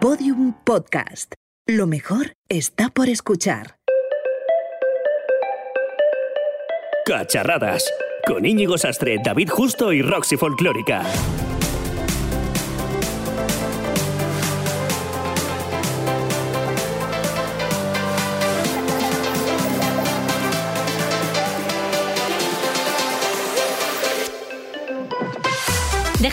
Podium Podcast. Lo mejor está por escuchar. Cacharradas. Con Íñigo Sastre, David Justo y Roxy Folclórica.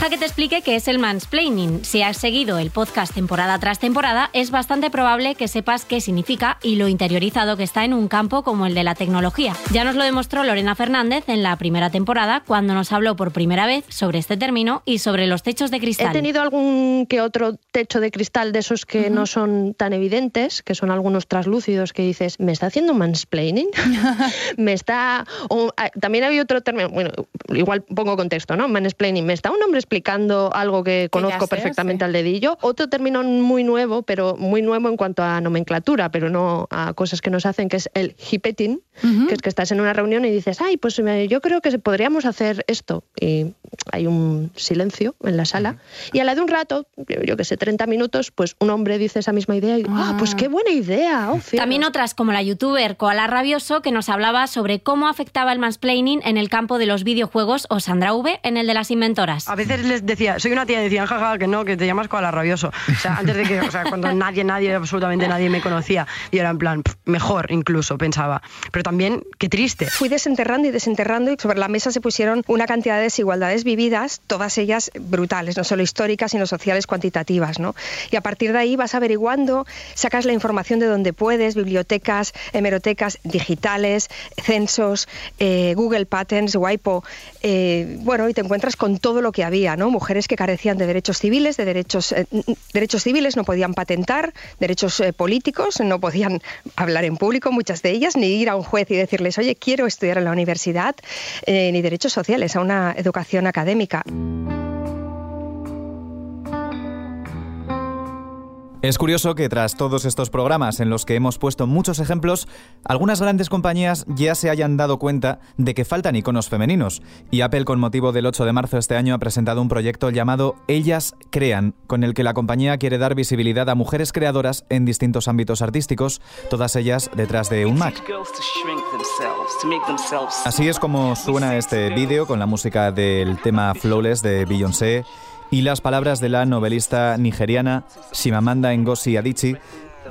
Deja que te explique qué es el mansplaining. Si has seguido el podcast temporada tras temporada, es bastante probable que sepas qué significa y lo interiorizado que está en un campo como el de la tecnología. Ya nos lo demostró Lorena Fernández en la primera temporada, cuando nos habló por primera vez sobre este término y sobre los techos de cristal. He tenido algún que otro techo de cristal de esos que no son tan evidentes, que son algunos traslúcidos que dices, ¿me está haciendo mansplaining? ¿Me está...? o, ah, también había otro término, bueno, igual pongo contexto, ¿no? Mansplaining, ¿me está un hombre explicando algo que conozco perfectamente al dedillo? Otro término muy nuevo, pero muy nuevo en cuanto a nomenclatura, pero no a cosas que nos hacen, que es el hipeting, que es que estás en una reunión y dices, ay, pues yo creo que podríamos hacer esto. Y hay un silencio en la sala. Y a la de un rato, yo, yo que sé, 30 minutos, pues un hombre dice esa misma idea y, ah, pues qué buena idea. oh, fíjate". También otras como la youtuber Koala Rabioso que nos hablaba sobre cómo afectaba el mansplaining en el campo de los videojuegos o Sandra V en el de las inventoras. A veces les decía, soy una tía, y decían, jaja, que no, que te llamas Koala Rabioso. O sea, antes de que, o sea, cuando nadie, nadie, absolutamente nadie me conocía, y era en plan, "Pff, mejor incluso, pensaba. Pero también, qué triste. Fui desenterrando y desenterrando y sobre la mesa se pusieron una cantidad de desigualdades vividas, todas ellas brutales, no solo históricas, sino sociales cuantitativas. ¿no? Y a partir de ahí vas averiguando, sacas la información de donde puedes, bibliotecas, hemerotecas digitales, censos, eh, Google Patents, WIPO, eh, bueno, y te encuentras con todo lo que había, ¿no? Mujeres que carecían de derechos civiles, de derechos, eh, derechos civiles, no podían patentar, derechos políticos, no podían hablar en público, muchas de ellas, ni ir a un juez y decirles, oye, quiero estudiar en la universidad, ni derechos sociales, a una educación académica académica. Es curioso que tras todos estos programas en los que hemos puesto muchos ejemplos, algunas grandes compañías ya se hayan dado cuenta de que faltan iconos femeninos. Y Apple, con motivo del 8 de marzo este año, ha presentado un proyecto llamado Ellas Crean, con el que la compañía quiere dar visibilidad a mujeres creadoras en distintos ámbitos artísticos, todas ellas detrás de un Mac. Así es como suena este vídeo con la música del tema Flawless de Beyoncé y las palabras de la novelista nigeriana Shimamanda Ngozi Adichie,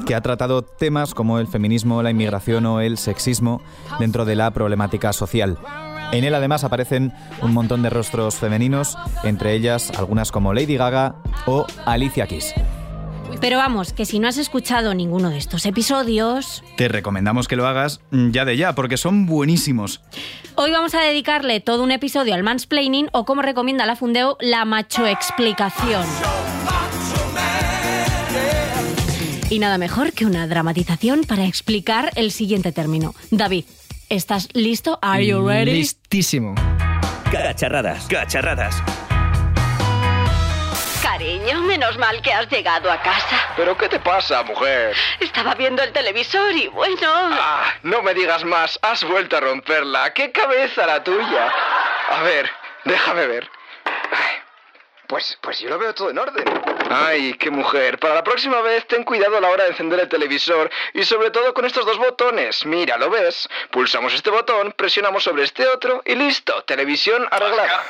que ha tratado temas como el feminismo, la inmigración o el sexismo dentro de la problemática social. En él además aparecen un montón de rostros femeninos, entre ellas algunas como Lady Gaga o Alicia Keys. Pero vamos, que si no has escuchado ninguno de estos episodios, Te recomendamos que lo hagas ya de ya, porque son buenísimos. hoy vamos a dedicarle todo un episodio al mansplaining o como recomienda la Fundeo, la machoexplicación. Y nada mejor que una dramatización para explicar el siguiente término. David, ¿estás listo? Are you ready? Listísimo. Cacharradas. Cacharradas. Cariño, menos mal que has llegado a casa. ¿Pero qué te pasa, mujer? Estaba viendo el televisor y bueno... Ah, no me digas más, has vuelto a romperla. ¡Qué cabeza la tuya! A ver, déjame ver. Pues, pues yo lo veo todo en orden. Ay, qué mujer. Para la próxima vez ten cuidado a la hora de encender el televisor y sobre todo con estos dos botones. Mira, ¿lo ves? Pulsamos este botón, presionamos sobre este otro y listo. Televisión arreglada.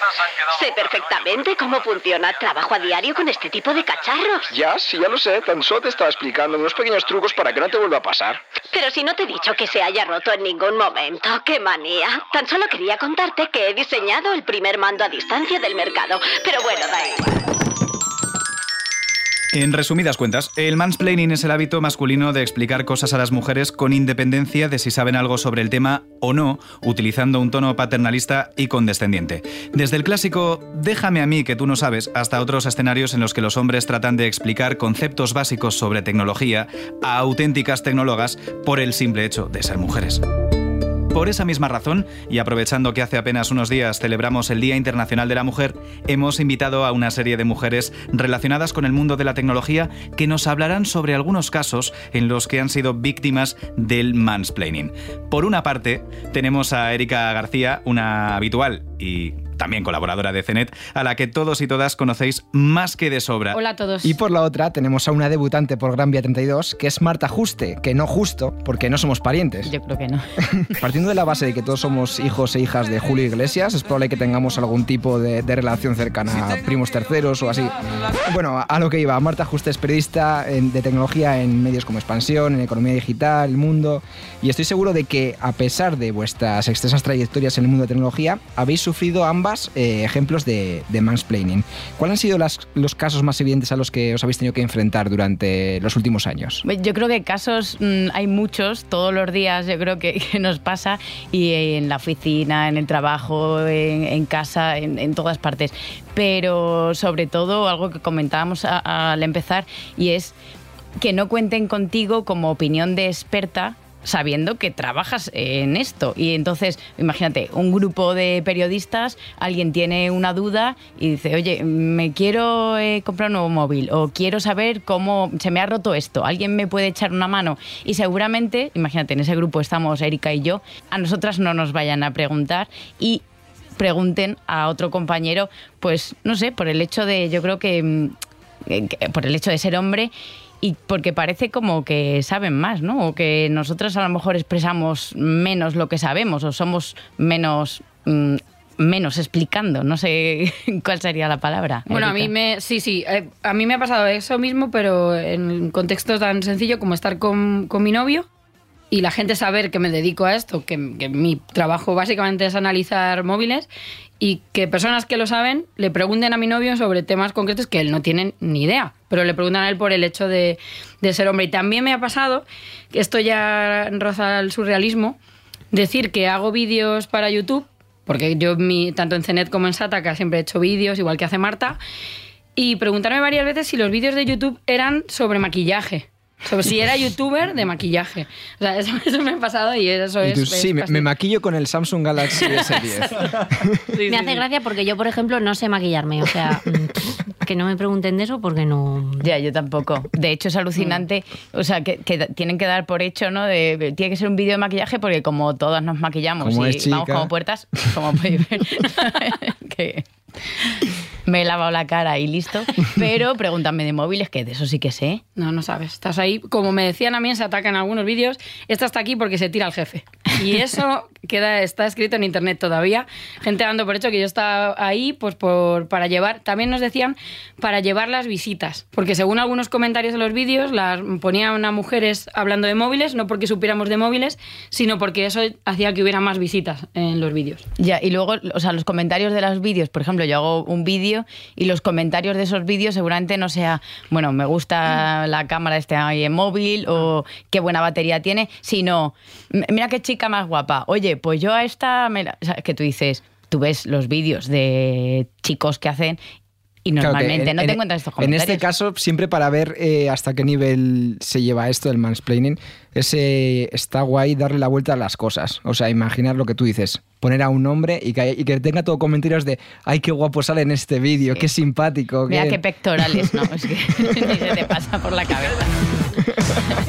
Sé perfectamente cómo funciona. Trabajo a diario con este tipo de cacharros. Ya, sí, ya lo sé. Tan solo te estaba explicando unos pequeños trucos para que no te vuelva a pasar. Pero si no te he dicho que se haya roto en ningún momento, qué manía. Tan solo quería contarte que he diseñado el primer mando a distancia del mercado. Pero bueno, da igual. En resumidas cuentas, el mansplaining es el hábito masculino de explicar cosas a las mujeres con independencia de si saben algo sobre el tema o no, utilizando un tono paternalista y condescendiente. Desde el clásico déjame a mí que tú no sabes, hasta otros escenarios en los que los hombres tratan de explicar conceptos básicos sobre tecnología a auténticas tecnólogas por el simple hecho de ser mujeres. Por esa misma razón, y aprovechando que hace apenas unos días celebramos el Día Internacional de la Mujer, hemos invitado a una serie de mujeres relacionadas con el mundo de la tecnología que nos hablarán sobre algunos casos en los que han sido víctimas del mansplaining. Por una parte, tenemos a Erika García, una habitual y también colaboradora de CENET, a la que todos y todas conocéis más que de sobra. Hola a todos. Y por la otra tenemos a una debutante por Gran Vía 32, que es Marta Juste, que no justo, porque no somos parientes. Yo creo que no. Partiendo de la base de que todos somos hijos e hijas de Julio Iglesias, es probable que tengamos algún tipo de, de relación cercana a primos terceros o así. Bueno, a lo que iba, Marta Juste es periodista en- de tecnología en medios como Expansión, en Economía Digital, El Mundo, y estoy seguro de que a pesar de vuestras extensas trayectorias en el mundo de tecnología, habéis sufrido ambas eh, ejemplos de, de mansplaining. ¿Cuáles han sido los casos más evidentes a los que os habéis tenido que enfrentar durante los últimos años? Yo creo que casos mm, hay muchos, todos los días yo creo que, nos pasa, y en la oficina, en el trabajo, en, casa, en, todas partes. Pero sobre todo algo que comentábamos al empezar, y es que no cuenten contigo como opinión de experta sabiendo que trabajas en esto. Y entonces, imagínate, un grupo de periodistas, alguien tiene una duda y dice, oye, me quiero eh, comprar un nuevo móvil o quiero saber cómo se me ha roto esto, alguien me puede echar una mano. Y seguramente, imagínate, en ese grupo estamos Erika y yo, a nosotras no nos vayan a preguntar y pregunten a otro compañero, pues no sé, por el hecho de, yo creo que, mm, eh, que- por el hecho de ser hombre y porque parece como que saben más, ¿no? O que nosotros a lo mejor expresamos menos lo que sabemos o somos menos mm, menos explicando, no sé cuál sería la palabra. Bueno, a mí me. Sí, sí. eh, a mí me ha pasado eso mismo, pero en un contexto tan sencillo como estar con, con mi novio y la gente saber que me dedico a esto, que, que mi trabajo básicamente es analizar móviles y que personas que lo saben le pregunten a mi novio sobre temas concretos que él no tiene ni idea, pero le preguntan a él por el hecho de, de ser hombre. Y también me ha pasado, que esto ya roza el surrealismo, decir que hago vídeos para YouTube, porque yo tanto en CNET como en Sataka siempre he hecho vídeos, igual que hace Marta, y preguntarme varias veces si los vídeos de YouTube eran sobre maquillaje. Sobre si era youtuber de maquillaje. O sea, eso, eso me ha pasado y eso Y es. tú, es sí, me, maquillo con el Samsung Galaxy S10. me hace gracia porque yo, por ejemplo, no sé maquillarme. O sea, mm, que no me pregunten de eso porque no. Ya, yo tampoco. De hecho, es alucinante. O sea, que, que tienen que dar por hecho, ¿no? De, tiene que ser un vídeo de maquillaje porque como todas nos maquillamos Como y es vamos como puertas, como podéis ver, que me he lavado la cara y listo. Pero pregúntame de móviles, que de eso sí que sé. No, no sabes. Estás ahí. Como me decían a mí, se atacan algunos vídeos. Esta está aquí porque se tira al jefe. Y eso queda, está escrito en internet todavía. Gente dando por hecho que yo estaba ahí pues por, para llevar. También nos decían para llevar las visitas. Porque según algunos comentarios de los vídeos, las ponían a mujeres hablando de móviles, no porque supiéramos de móviles, sino porque eso hacía que hubiera más visitas en los vídeos. Ya, y luego, o sea, los comentarios de los vídeos, por ejemplo, yo hago un vídeo y los comentarios de esos vídeos seguramente no sea, bueno, me gusta la cámara este ahí en móvil o qué buena batería tiene, sino, "M- mira qué chica más guapa. Oye, pues yo a esta, me la-". O sea, que tú dices, tú ves los vídeos de chicos que hacen y Claro normalmente en- no te en- encuentras estos En comentarios. este caso, siempre para ver eh, hasta qué nivel se lleva esto del mansplaining, es, eh, está guay darle la vuelta a las cosas. O sea, imaginar lo que tú dices, poner a un hombre y que, y que tenga todo comentarios de ¡ay, qué guapo sale en este vídeo! ¡Qué simpático! Mira qué-". qué pectorales, ¿no? Es que ni se te pasa por la cabeza.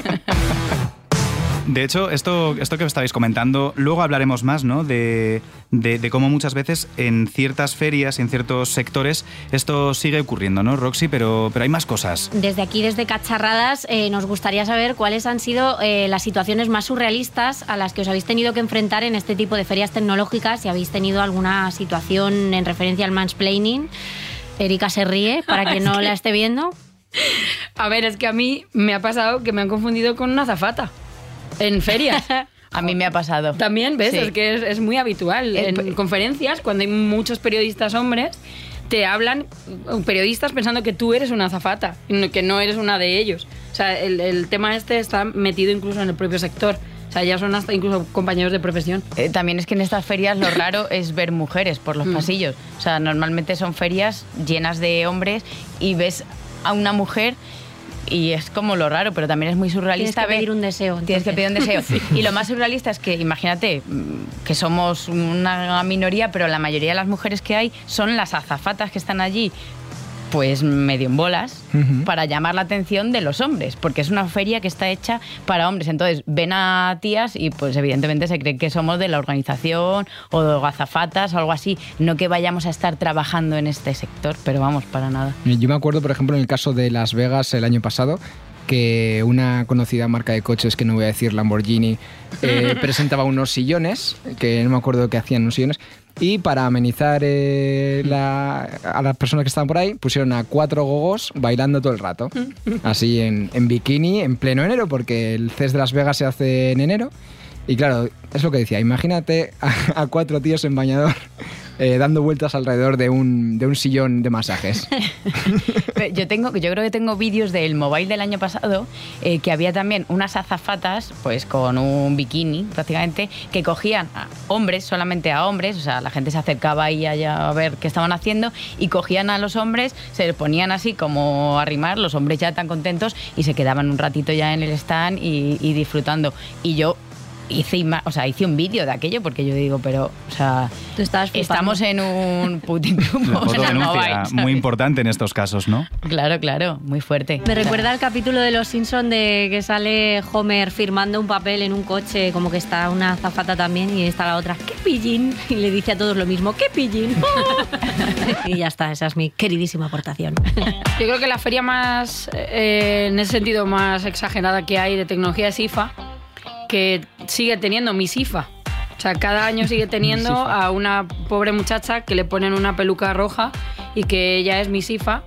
De hecho, esto, esto que estabais comentando, luego hablaremos más, ¿no? De, de- de cómo muchas veces en ciertas ferias y en ciertos sectores esto sigue ocurriendo, ¿no, Roxy? Pero, pero hay más cosas. Desde aquí, desde Cacharradas, eh, nos gustaría saber cuáles han sido eh, las situaciones más surrealistas a las que os habéis tenido que enfrentar en este tipo de ferias tecnológicas, si habéis tenido alguna situación en referencia al mansplaining. Erika se ríe, para quien no la esté viendo. A ver, es que a mí me ha pasado que me han confundido con una azafata en ferias. A mí me ha pasado. También, ¿ves? Sí. Es que es, es muy habitual. Eh, En conferencias, cuando hay muchos periodistas hombres, te hablan eh, periodistas pensando que tú eres una azafata, que no eres una de ellos. O sea, el, el tema este está metido incluso en el propio sector. O sea, ya son hasta incluso compañeros de profesión. Eh, también es que en estas ferias lo raro es ver mujeres por los Mm. pasillos. O sea, normalmente son ferias llenas de hombres y ves a una mujer y es como lo raro, pero también es muy surrealista. Tienes que pedir un deseo. Tienes que pedir un deseo. Sí. Y lo más surrealista es que, imagínate, mm, que somos una minoría, pero la mayoría de las mujeres que hay son las azafatas que están allí pues medio en bolas para llamar la atención de los hombres, porque es una feria que está hecha para hombres. Entonces ven a tías y pues evidentemente se creen que somos de la organización o de gazafatas o algo así. No que vayamos a estar trabajando en este sector, pero vamos, para nada. Yo me acuerdo, por ejemplo, en el caso de Las Vegas el año pasado, que una conocida marca de coches, que no voy a decir Lamborghini, eh, presentaba unos sillones, que no me acuerdo qué hacían unos sillones, y para amenizar eh, la- a las personas que estaban por ahí, pusieron a cuatro gogos bailando todo el rato, así en, en bikini, en pleno enero, porque el CES de Las Vegas se hace en enero. Y claro, es lo que decía, imagínate a, a cuatro tíos en bañador eh, dando vueltas alrededor de un, de un sillón de masajes. Yo tengo, yo creo que tengo vídeos del mobile del año pasado eh, que había también unas azafatas, pues con un bikini prácticamente, que cogían a hombres, solamente a hombres, o sea, la gente se acercaba ahí allá a ver qué estaban haciendo y cogían a los hombres, se les ponían así como a arrimar, los hombres ya tan contentos y se quedaban un ratito ya en el stand y disfrutando. Y yo hice, o sea, hice un vídeo de aquello porque yo digo, pero, o sea, estamos en un putin muy importante en estos casos, ¿no? Claro, claro, muy fuerte. Me recuerda al capítulo de Los Simpson de que sale Homer firmando un papel en un coche, como que está una azafata también y está la otra, ¡qué pillín! Y le dice a todos lo mismo, ¡qué pillín! y ya está, esa es mi queridísima aportación. Yo creo que la feria más, eh, en ese sentido, más exagerada que hay de tecnología es IFA, que sigue teniendo Miss IFA. O sea, cada año sigue teniendo a una pobre muchacha que le ponen una peluca roja y que ella es Miss IFA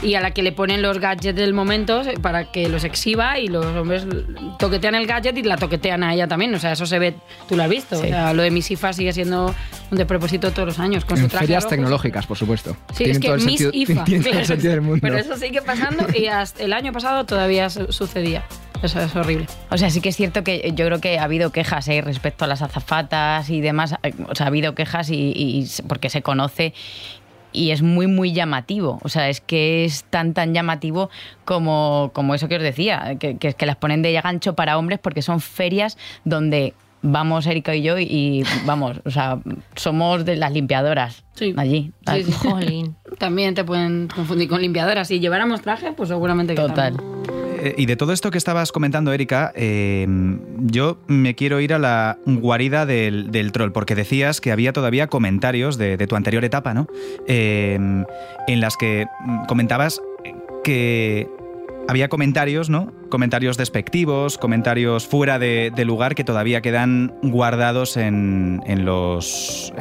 y a la que le ponen los gadgets del momento para que los exhiba y los hombres toquetean el gadget y la toquetean a ella también. O sea, eso se ve, tú lo has visto. Sí. O sea, lo de Miss IFA sigue siendo un despropósito todos los años. Con su en traje ferias rojo. tecnológicas, por supuesto. Sí, Tienen es que todo el Miss sentido, IFA. tienen todo el claro. sentido del mundo. Pero eso sigue pasando y hasta el año pasado todavía su- sucedía. Eso es horrible. O sea, sí que es cierto que yo creo que ha habido quejas ¿eh? respecto a las azafatas y demás. Eh, O sea, ha habido quejas y, y- porque se conoce y es muy, muy llamativo. O sea, es que es tan, tan llamativo como, como eso que os decía, que, que, que las ponen de gancho para hombres porque son ferias donde vamos Erika y yo y, y vamos, o sea, somos de las limpiadoras allí. Sí, sí. También te pueden confundir con limpiadoras. Si lleváramos traje, pues seguramente que Total. también. Eh, Y de todo esto que estabas comentando, Erika, eh, yo me quiero ir a la guarida del, troll, porque decías que había todavía comentarios de, tu anterior etapa, ¿no? Eh, en las que mm, comentabas que había comentarios, ¿no? Comentarios despectivos, comentarios fuera de, lugar que todavía quedan guardados en, eh, los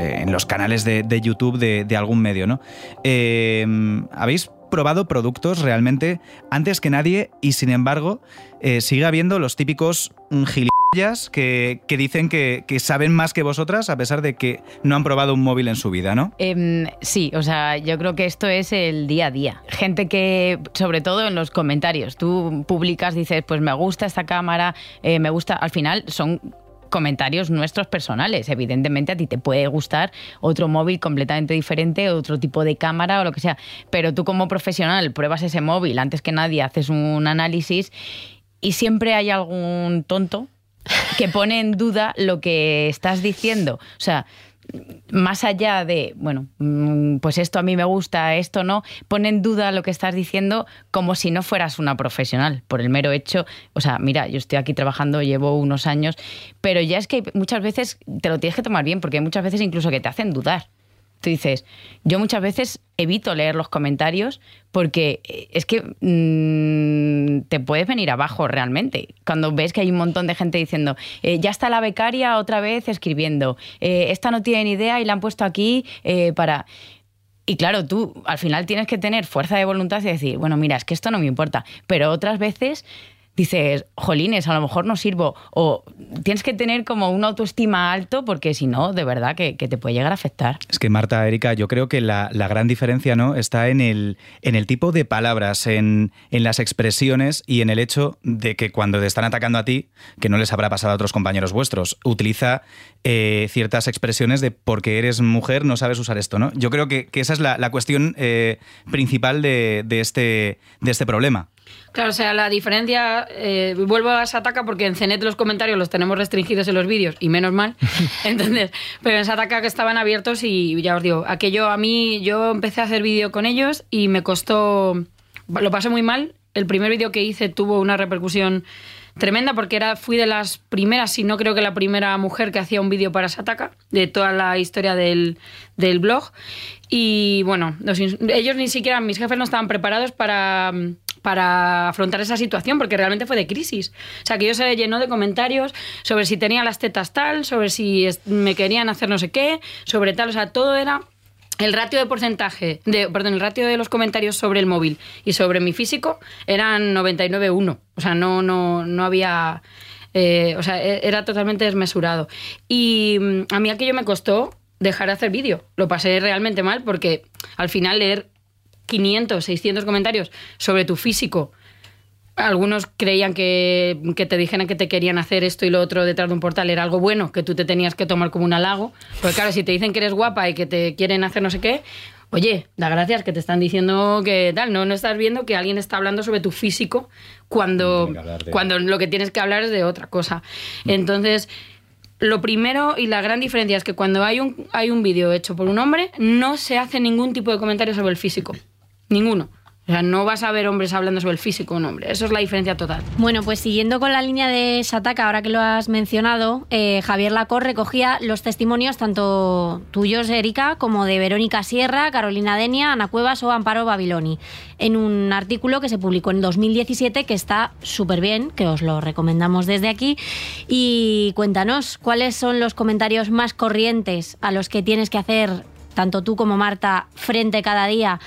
canales de, de YouTube de, de algún medio, ¿no? Eh, ¿Habéis probado productos realmente antes que nadie y sin embargo eh, sigue habiendo los típicos gilipollas que, que dicen que, que saben más que vosotras a pesar de que no han probado un móvil en su vida, ¿no? Em, sí, o sea, yo creo que esto es el día a día. Gente que, sobre todo en los comentarios, tú publicas, dices, pues me gusta esta cámara, eh, me gusta, al final son comentarios nuestros personales. Evidentemente a ti te puede gustar otro móvil completamente diferente, otro tipo de cámara o lo que sea, pero tú como profesional pruebas ese móvil, antes que nadie haces un análisis y siempre hay algún tonto que pone en duda lo que estás diciendo. O sea, más allá de, bueno, mm, pues esto a mí me gusta, esto no, pone en duda lo que estás diciendo como si no fueras una profesional, por el mero hecho, o sea, mira, yo estoy aquí trabajando, llevo unos años, pero ya es que muchas veces te lo tienes que tomar bien, porque hay muchas veces incluso que te hacen dudar. Tú dices, yo muchas veces evito leer los comentarios porque eh, es que mm, te puedes venir abajo realmente. Cuando ves que hay un montón de gente diciendo, eh, ya está la becaria otra vez escribiendo, eh, esta no tiene ni idea y la han puesto aquí para... Y claro, tú al final tienes que tener fuerza de voluntad y decir, bueno, mira, es que esto no me importa. Pero otras veces dices, jolines, a lo mejor no sirvo. O tienes que tener como una autoestima alto porque si no, de verdad que, te puede llegar a afectar. Es que Marta, Erika, yo creo que la, la gran diferencia ¿no? está en el, en el tipo de palabras, en, en las expresiones y en el hecho de que cuando te están atacando a ti, que no les habrá pasado a otros compañeros vuestros, utiliza eh, ciertas expresiones de porque eres mujer no sabes usar esto. ¿no? Yo creo que, que esa es la, la cuestión eh, principal de, de este, de este problema. Claro, o sea, la diferencia, eh, vuelvo a Sataka porque en CNET los comentarios los tenemos restringidos en los vídeos y menos mal, entonces, pero en Sataka que estaban abiertos y ya os digo, aquello a mí, yo empecé a hacer vídeo con ellos y me costó, lo pasé muy mal, el primer vídeo que hice tuvo una repercusión tremenda porque era, fui de las primeras, si no creo que la primera mujer que hacía un vídeo para Sataka, de toda la historia del, del blog. Y bueno, ellos ni siquiera, mis jefes no estaban preparados para, para afrontar esa situación porque realmente fue de crisis. O sea, que yo se llenó de comentarios sobre si tenía las tetas tal, sobre si me querían hacer no sé qué, sobre tal, o sea, todo era el ratio de porcentaje, de, perdón, el ratio de los comentarios sobre el móvil y sobre mi físico eran 99-1. O sea, no, no, no había. eh, o sea, e- era totalmente desmesurado. Y mm, a mí aquello me costó dejar de hacer vídeo. Lo pasé realmente mal porque al final leer 500, 600 comentarios sobre tu físico. Algunos creían que, que te dijeran que te querían hacer esto y lo otro detrás de un portal era algo bueno, que tú te tenías que tomar como un halago. Porque claro, si te dicen que eres guapa y que te quieren hacer no sé qué, oye, da gracias que te están diciendo que tal, no, no estás viendo que alguien está hablando sobre tu físico cuando, cuando lo que tienes que hablar es de otra cosa. Entonces, lo primero y la gran diferencia es que cuando hay un, hay un vídeo hecho por un hombre, no se hace ningún tipo de comentario sobre el físico. Ninguno. O sea, no vas a ver hombres hablando sobre el físico de un hombre. Eso es la diferencia total. Bueno, pues siguiendo con la línea de Sataka, ahora que lo has mencionado, eh, Javier Lacor recogía los testimonios tanto tuyos, Erika, como de Verónica Sierra, Carolina Denia, Ana Cuevas o Amparo Babiloni, en un artículo que se publicó en 2017 que está súper bien, que os lo recomendamos desde aquí. Y cuéntanos, ¿cuáles son los comentarios más corrientes a los que tienes que hacer, tanto tú como Marta, frente cada día?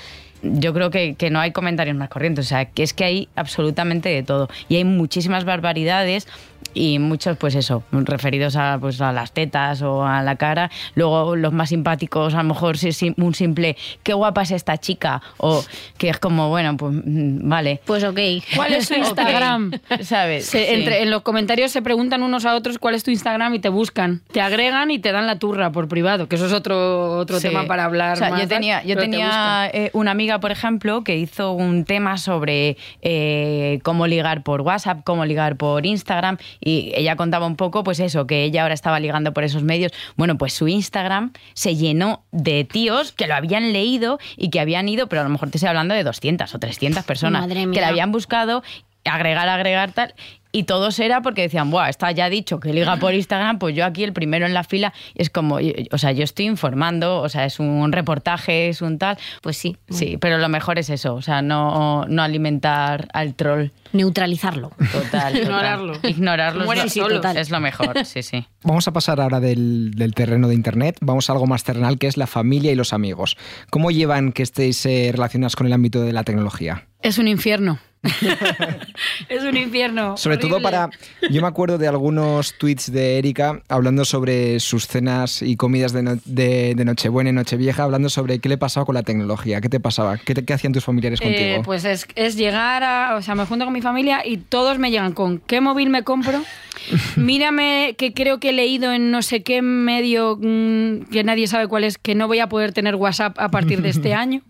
Yo creo que, que no hay comentarios más corrientes. O sea, que es que hay absolutamente de todo. Y hay muchísimas barbaridades y muchos, pues eso, referidos a, pues, a las tetas o a la cara. Luego los más simpáticos, a lo mejor un simple, qué guapa es esta chica. O que es como, bueno, pues mm, vale. Pues ok. ¿Cuál es su Instagram? ¿Sabes? Se- Sí. entre, en los comentarios se preguntan unos a otros cuál es tu Instagram y te buscan. Te agregan y te dan la turra por privado, que eso es otro, otro Sí. tema para hablar O sea, más, yo tenía, yo te tenía eh, una amiga, por ejemplo, que hizo un tema sobre eh, cómo ligar por WhatsApp, cómo ligar por Instagram, y ella contaba un poco, pues eso, que ella ahora estaba ligando por esos medios. Bueno, pues su Instagram se llenó de tíos que lo habían leído y que habían ido, pero a lo mejor te estoy hablando de 200 o 300 personas Madre que la habían buscado, agregar, agregar, tal. Y todos era porque decían, Buah, está ya dicho que liga por Instagram, pues yo aquí el primero en la fila. Y es como, o sea, yo estoy informando, o sea, es un reportaje, es un tal. Pues sí. Sí, pero lo mejor es eso, o sea, no, no alimentar al troll. Neutralizarlo. Total. total. Ignorarlo. Ignorarlo es, lo- solo. total. es lo mejor, sí, sí. Vamos a pasar ahora del, del terreno de Internet, vamos a algo más terrenal que es la familia y los amigos. ¿Cómo llevan que estéis eh, relacionadas con el ámbito de la tecnología? Es un infierno. es un infierno. Sobre todo para... Yo me acuerdo de algunos tweets de Erika hablando sobre sus cenas y comidas de, no- de- de Nochebuena y Nochevieja, hablando sobre qué le pasaba con la tecnología, qué te pasaba, qué, te- qué hacían tus familiares Eh, contigo. pues es, es llegar a. O sea, me junto con mi familia y todos me llegan con qué móvil me compro. Mírame que creo que he leído en no sé qué medio mm, que nadie sabe cuál es, que no voy a poder tener WhatsApp a partir de este año.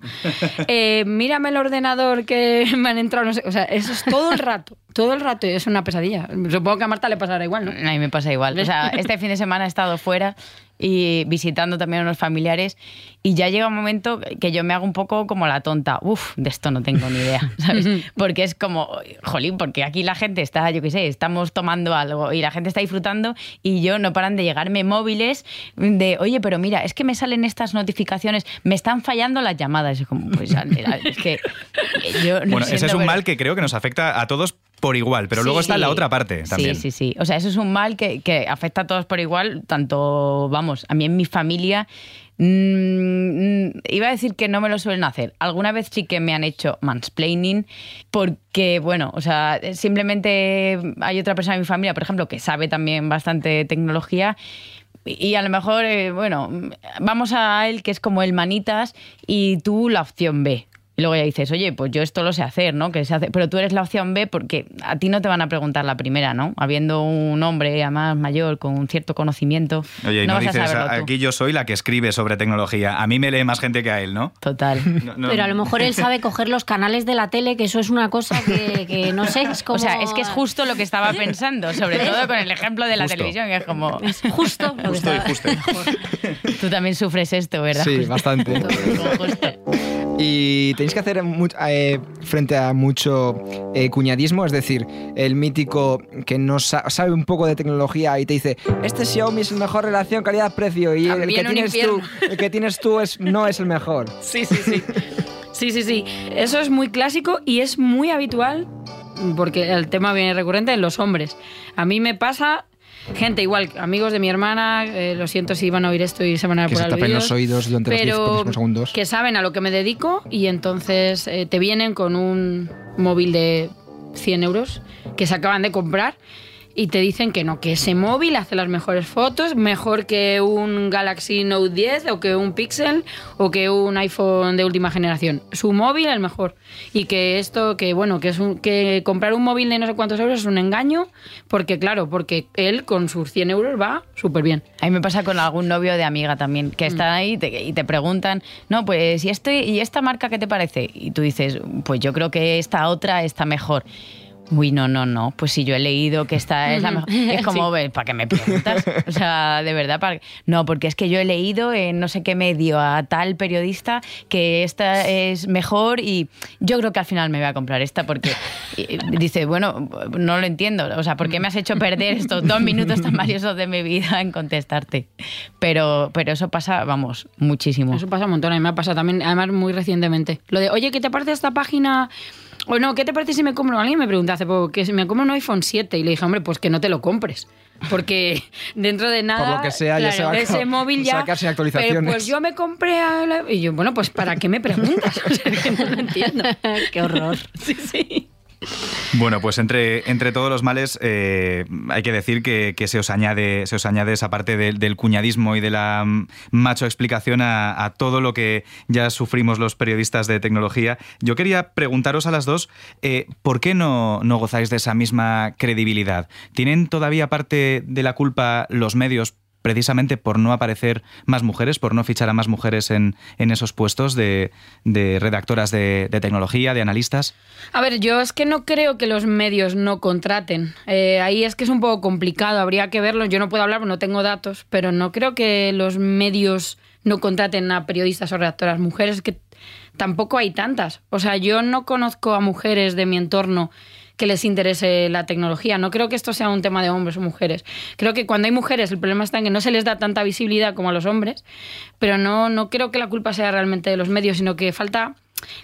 Eh, mírame el ordenador que me han entrado, no sé. O sea, eso es todo el rato. Todo el rato es una pesadilla. Supongo que a Marta le pasará igual, ¿no? A mí me pasa igual. O sea, este fin de semana he estado fuera y visitando también a unos familiares y ya llega un momento que yo me hago un poco como la tonta. Uf, de esto no tengo ni idea, ¿sabes? Porque es como, jolín, porque aquí la gente está, yo qué sé, estamos tomando algo y la gente está disfrutando y yo no paran de llegarme móviles de, oye, pero mira, es que me salen estas notificaciones, me están fallando las llamadas. Y como, pues, es que yo no Bueno, ese es un pero- mal que creo que nos afecta a todos por igual, pero Sí, luego está sí. la otra parte también. Sí, sí, sí. O sea, eso es un mal que, que afecta a todos por igual, tanto, vamos, a mí en mi familia. mm, mm, iba a decir que no me lo suelen hacer. Alguna vez sí que me han hecho mansplaining, porque, bueno, o sea, simplemente hay otra persona en mi familia, por ejemplo, que sabe también bastante tecnología. Y a lo mejor, eh, bueno, vamos a él que es como el manitas y tú la opción B. Y luego ya dices, oye, pues yo esto lo sé hacer, ¿no? Que se hace. Pero tú eres la opción B porque a ti no te van a preguntar la primera, ¿no? Habiendo un hombre, además mayor, con un cierto conocimiento. Oye, y no, vas a dices, aquí yo soy la que escribe sobre tecnología. A mí me lee más gente que a él, ¿no? Total. No, no. Pero a lo mejor él sabe coger los canales de la tele, que eso es una cosa que, que no sé, es como... O sea, es que es justo lo que estaba pensando, sobre todo con el ejemplo de la Justo. televisión, que es como... Es justo Justo y justo. Tú también sufres esto, ¿verdad? Sí, Justo. Y tenéis que hacer eh, frente a mucho eh, cuñadismo, es decir, el mítico que no sa- sabe un poco de tecnología y te dice, este Xiaomi es el mejor relación calidad-precio y el que, tienes tú, el que tienes tú es, no es el mejor. Sí, sí, sí. Sí, sí, sí. Eso es muy clásico y es muy habitual porque el tema viene recurrente en los hombres. A mí me pasa gente igual, amigos de mi hermana, eh, lo siento si van a oír esto y se van a Que por se tapen los oídos durante los 10 pero próximos segundos. que saben a lo que me dedico y entonces eh, te vienen con un móvil de 100 euros que se acaban de comprar y te dicen que no, que ese móvil hace las mejores fotos, mejor que un Galaxy Note 10 o que un Pixel o que un iPhone de última generación. Su móvil el mejor. Y que esto, que bueno, que es un- que comprar un móvil de no sé cuántos euros es un engaño, porque claro, porque él con sus 100 euros va súper bien. A mí me pasa con algún novio de amiga también, que están ahí y te, y te preguntan, no, pues, ¿y, este, ¿y esta marca qué te parece? Y tú dices, pues yo creo que esta otra está mejor. Uy, no, no, no. Pues si yo he leído que esta es la mejor. Es como, ¿para qué me preguntas? O sea, de verdad, para... no, porque es que yo he leído en no sé qué medio a tal periodista que esta es mejor y yo creo que al final me voy a comprar esta porque dice, bueno, no lo entiendo. O sea, ¿por qué me has hecho perder estos dos minutos tan valiosos de mi vida en contestarte? Pero, pero eso pasa, vamos, muchísimo. Eso pasa un montón, a mí me ha pasado también, además muy recientemente. Lo de, oye, ¿qué te parece esta página? O no, ¿qué te parece si me compro? Alguien me preguntó hace poco que si me compro un iPhone 7 y le dije, hombre, pues que no te lo compres. Porque dentro de nada. lo que sea, ya se va a ese móvil ya. sacar sin actualizaciones. Pero pues yo me compré. a la- Y yo, bueno, pues ¿para qué me preguntas? O sea, que no lo entiendo. Qué horror. Sí, sí. Bueno, pues entre, entre todos los males eh, hay que decir que, que se, os añade, se os añade esa parte del- cuñadismo y de la mm, macho explicación a, a todo lo que ya sufrimos los periodistas de tecnología. Yo quería preguntaros a las dos, eh, ¿por qué no, no gozáis de esa misma credibilidad? ¿Tienen todavía parte de la culpa los medios precisamente por no aparecer más mujeres, por no fichar a más mujeres en, en esos puestos de, de redactoras de, de tecnología, de analistas? A ver, yo es que no creo que los medios no contraten. Eh, ahí es que es un poco complicado, habría que verlo. Yo no puedo hablar, no tengo datos, pero no creo que los medios no contraten a periodistas o redactoras mujeres, que tampoco hay tantas. O sea, yo no conozco a mujeres de mi entorno que les interese la tecnología. No creo que esto sea un tema de hombres o mujeres. Creo que cuando hay mujeres el problema está en que no se les da tanta visibilidad como a los hombres, pero no, no creo que la culpa sea realmente de los medios, sino que falta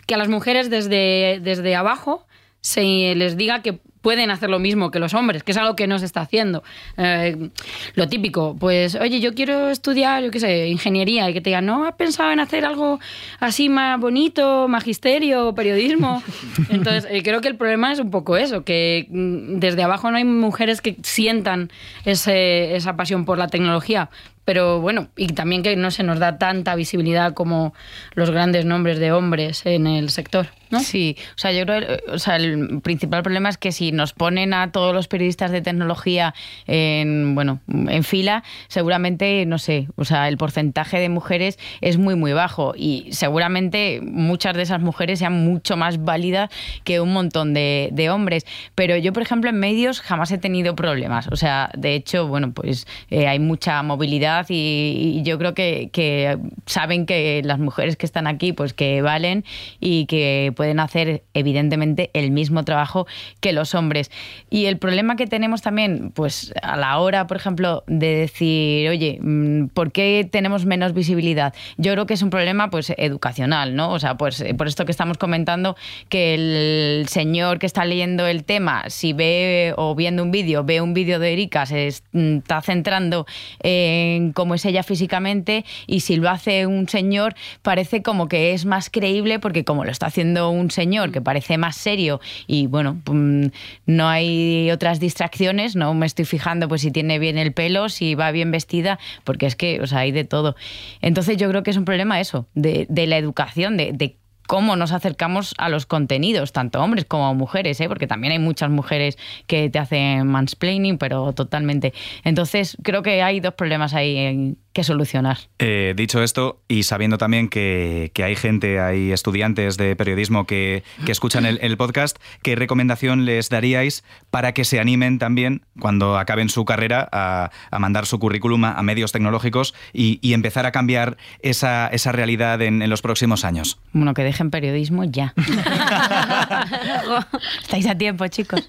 que a las mujeres desde, desde abajo se les diga que pueden hacer lo mismo que los hombres, que es algo que no se está haciendo. Eh, lo típico, pues, oye, yo quiero estudiar, yo qué sé, ingeniería, y que te digan, ¿no has pensado en hacer algo así más bonito, magisterio, periodismo? Entonces, eh, creo que el problema es un poco eso, que mm, desde abajo no hay mujeres que sientan ese- esa pasión por la tecnología. Pero bueno, y también que no se nos da tanta visibilidad como los grandes nombres de hombres en el sector. ¿no? Sí, o sea, yo creo o sea, el principal problema es que si nos ponen a todos los periodistas de tecnología en, bueno, en fila, seguramente, no sé, o sea, el porcentaje de mujeres es muy, muy bajo y seguramente muchas de esas mujeres sean mucho más válidas que un montón de, de hombres. Pero yo, por ejemplo, en medios jamás he tenido problemas. O sea, de hecho, bueno, pues eh, hay mucha movilidad y, yo creo que, saben que las mujeres que están aquí, pues que valen y que pueden hacer evidentemente el mismo trabajo que los hombres. Y el problema que tenemos también, pues a la hora, por ejemplo, de decir, oye, mm, ¿por qué tenemos menos visibilidad? Yo creo que es un problema pues educacional, ¿no? O sea, pues eh, por esto que estamos comentando, que el señor que está leyendo el tema, si ve o viendo un vídeo, ve un vídeo de Erika, se mm, está centrando en cómo es ella físicamente y si lo hace un señor, parece como que es más creíble porque como lo está haciendo un señor que parece más serio y bueno, mm, no hay otras distracciones, no me estoy fijando pues si tiene bien el pelo, si va bien vestida, porque es que, o hay de todo. Entonces yo creo que es un problema eso, de, de la educación, de, de cómo nos acercamos a los contenidos, tanto hombres como mujeres, ¿eh? porque también hay muchas mujeres que te hacen mansplaining, pero totalmente. Entonces, creo que hay dos problemas ahí en que solucionar. Eh, dicho esto, y sabiendo también que, hay gente, hay estudiantes de periodismo que, escuchan el, podcast, ¿qué recomendación les daríais para que se animen también cuando acaben su carrera a, mandar su currículum a, medios tecnológicos y, empezar a cambiar esa, realidad en, en, los próximos años? Bueno, que dejen periodismo ya. Estáis a tiempo, chicos.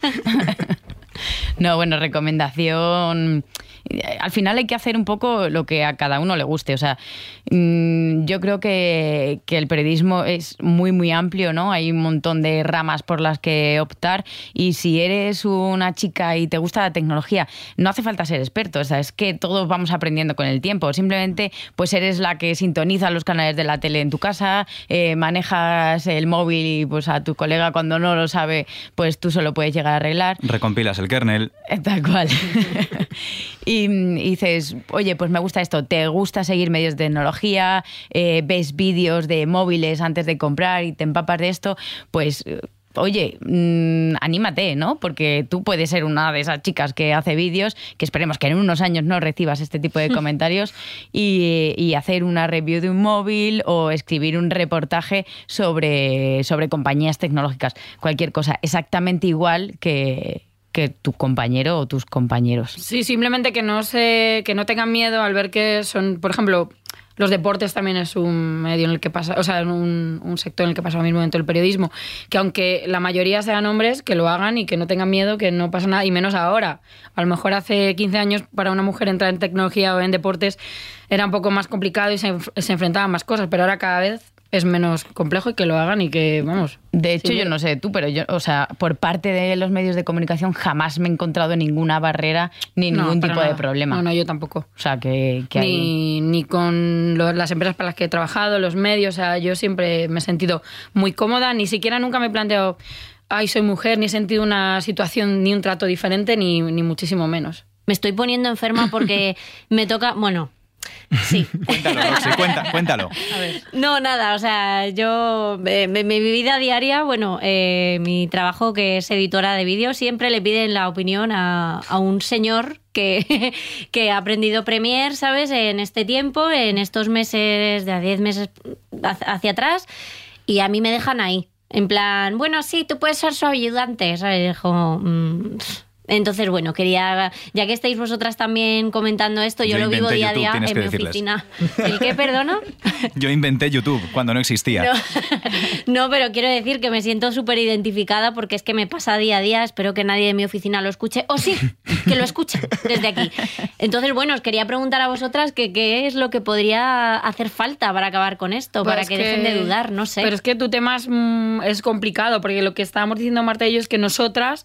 no, bueno, recomendación al final hay que hacer un poco lo que a cada uno le guste. O sea, mm, yo creo que, el periodismo es muy, muy amplio, ¿no? Hay un montón de ramas por las que optar y si eres una chica y te gusta la tecnología, no hace falta ser experto. O sea, es que todos vamos aprendiendo con el tiempo. Simplemente, pues eres la que sintoniza los canales de la tele en tu casa, eh, manejas el móvil y pues a tu colega cuando no lo sabe, pues tú solo puedes llegar a arreglar. Recompilas el kernel. Tal cual. y, dices, oye, pues me gusta esto, te gusta seguir medios de tecnología, eh, ves vídeos de móviles antes de comprar y te empapas de esto, pues oye, mm, anímate, ¿no? Porque tú puedes ser una de esas chicas que hace vídeos, que esperemos que en unos años no recibas este tipo de comentarios, y, y, hacer una review de un móvil o escribir un reportaje sobre, sobre compañías tecnológicas, cualquier cosa, exactamente igual que, que tu compañero o tus compañeros. Sí, simplemente que no se, que no tengan miedo al ver que son, por ejemplo, los deportes también es un medio en el que pasa, o sea, un, un sector en el que pasa al mismo momento el periodismo, que aunque la mayoría sean hombres, que lo hagan y que no tengan miedo, que no pasa nada, y menos ahora. A lo mejor hace 15 años para una mujer entrar en tecnología o en deportes era un poco más complicado y se, se enfrentaban más cosas, pero ahora cada vez es menos complejo y que lo hagan y que, vamos. De hecho, yo no sé tú, pero yo, o sea, por parte de los medios de comunicación jamás me he encontrado ninguna barrera ni ningún tipo de problema. No, no, yo tampoco. O sea, que, que ni, ni con las empresas para las que he trabajado, los medios, o sea, yo siempre me he sentido muy cómoda, ni siquiera nunca me he planteado, ay, soy mujer, ni he sentido una situación, ni un trato diferente, ni, ni muchísimo menos. Me estoy poniendo enferma porque me toca, bueno, Sí. cuéntalo, Roxy, cuéntalo. No, nada, o sea, yo, eh, mi, vida diaria, bueno, eh, mi trabajo que es editora de vídeos, siempre le piden la opinión a, un señor que, que, ha aprendido Premiere, ¿sabes? En este tiempo, en estos meses, de a 10 meses hacia atrás, y a mí me dejan ahí. En plan, bueno, sí, tú puedes ser su ayudante, ¿sabes? Como, mm, entonces, bueno, quería, ya que estáis vosotras también comentando esto, yo, lo vivo día a día en mi oficina. ¿El qué, perdona? Yo inventé YouTube cuando no existía. No, pero quiero decir que me siento súper identificada porque es que me pasa día a día, espero que nadie de mi oficina lo escuche, o sí, que lo escuche desde aquí. Entonces, bueno, os quería preguntar a vosotras que qué es lo que podría hacer falta para acabar con esto, para pues que, dejen de dudar, no sé. Pero es que tu tema es, mm, es complicado, porque lo que estábamos diciendo Marta y yo es que nosotras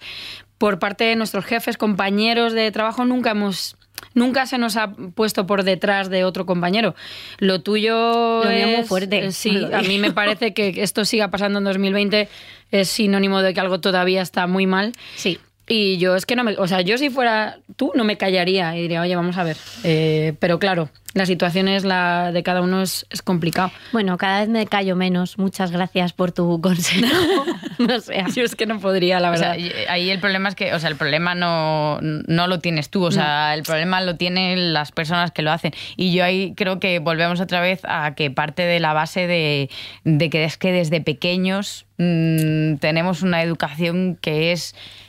por parte de nuestros jefes, compañeros de trabajo, nunca hemos nunca se nos ha puesto por detrás de otro compañero. Lo tuyo es muy fuerte. Eh, sí, a mí me parece que esto siga pasando en 2020 es sinónimo de que algo todavía está muy mal. Sí. Y yo es que no me, o sea, yo si fuera tú no me callaría y diría, oye, vamos a ver. Eh, pero claro, la situación es la de cada uno es, es, complicado. Bueno, cada vez me callo menos. Muchas gracias por tu consejo. no sé, yo es que no podría, la verdad. ahí el problema es que, o sea, el problema no, no lo tienes tú, o sea, el problema lo tienen las personas que lo hacen. Y yo ahí creo que volvemos otra vez a que parte de la base de, de que es que desde pequeños mmm, tenemos una educación que es Mm,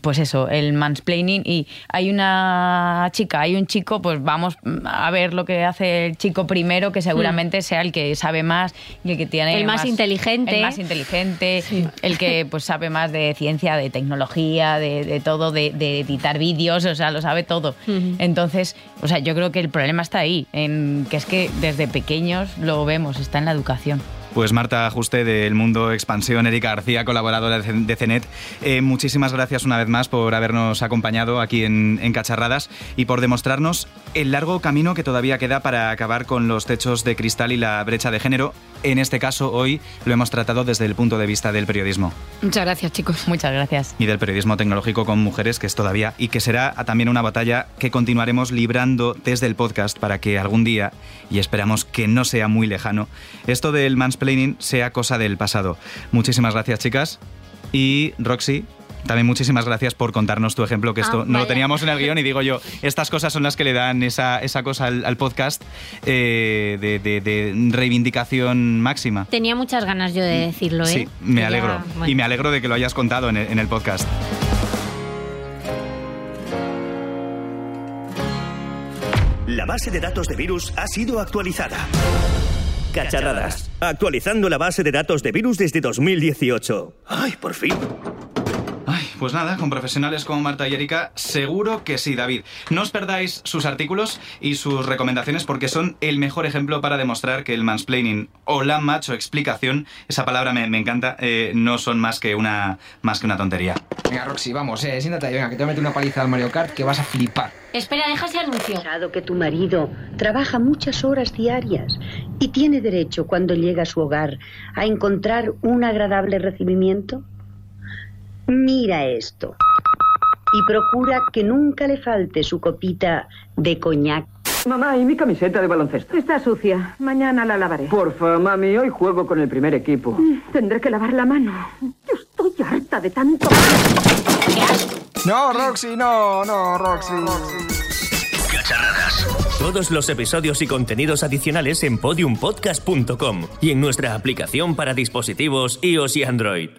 pues eso, el mansplaining y hay una chica, hay un chico, pues vamos a ver lo que hace el chico primero, que seguramente hmm. sea el que sabe más y el que tiene el más, inteligente, el más inteligente, el que pues sabe más de ciencia, de tecnología, de, todo, de, editar vídeos, o sea, lo sabe todo. Entonces, o sea, yo creo que el problema está ahí, en que es que desde pequeños lo vemos, está en la educación. Pues Marta Ajuste del Mundo Expansión, Erika García, colaboradora de CENET, eh, muchísimas gracias una vez más por habernos acompañado aquí en, Cacharradas y por demostrarnos el largo camino que todavía queda para acabar con los techos de cristal y la brecha de género en este caso hoy lo hemos tratado desde el punto de vista del periodismo. Muchas gracias, chicos. Muchas gracias. Y del periodismo tecnológico con mujeres, que es todavía y que será también una batalla que continuaremos librando desde el podcast para que algún día, y esperamos que no sea muy lejano, esto del mansplaining sea cosa del pasado. Muchísimas gracias, chicas. Y Roxy, también muchísimas gracias por contarnos tu ejemplo, que esto Ah, no lo teníamos en el guion y digo yo, estas cosas son las que le dan esa, esa cosa al, al podcast eh, de, de- de reivindicación máxima. Tenía muchas ganas yo de decirlo, ¿eh? Sí, me Que ya- alegro. bueno. Y me alegro de que lo hayas contado en el, en el podcast. La base de datos de virus ha sido actualizada. Cacharradas. Actualizando la base de datos de virus desde 2018. Ay, por fin. Ay, pues nada, con profesionales como Marta y Erika, seguro que sí, David. No os perdáis sus artículos y sus recomendaciones porque son el mejor ejemplo para demostrar que el mansplaining o la macho explicación, esa palabra me, me encanta, eh, no son más que una, más que una tontería. Venga, Roxy, vamos, eh, siéntate ahí, venga, que te voy a meter una paliza al Mario Kart que vas a flipar. Espera, deja ese anuncio. que tu marido trabaja muchas horas diarias y tiene derecho cuando llega a su hogar a encontrar un agradable recibimiento? Mira esto y procura que nunca le falte su copita de coñac. Mamá, ¿y mi camiseta de baloncesto? Está sucia. Mañana la lavaré. Porfa, mami, hoy juego con el primer equipo. Tendré que lavar la mano. Yo estoy harta de tanto. No, Roxy, no, no, Roxy. Cacharradas. Todos los episodios y contenidos adicionales en podiumpodcast.com y en nuestra aplicación para dispositivos iOS y Android.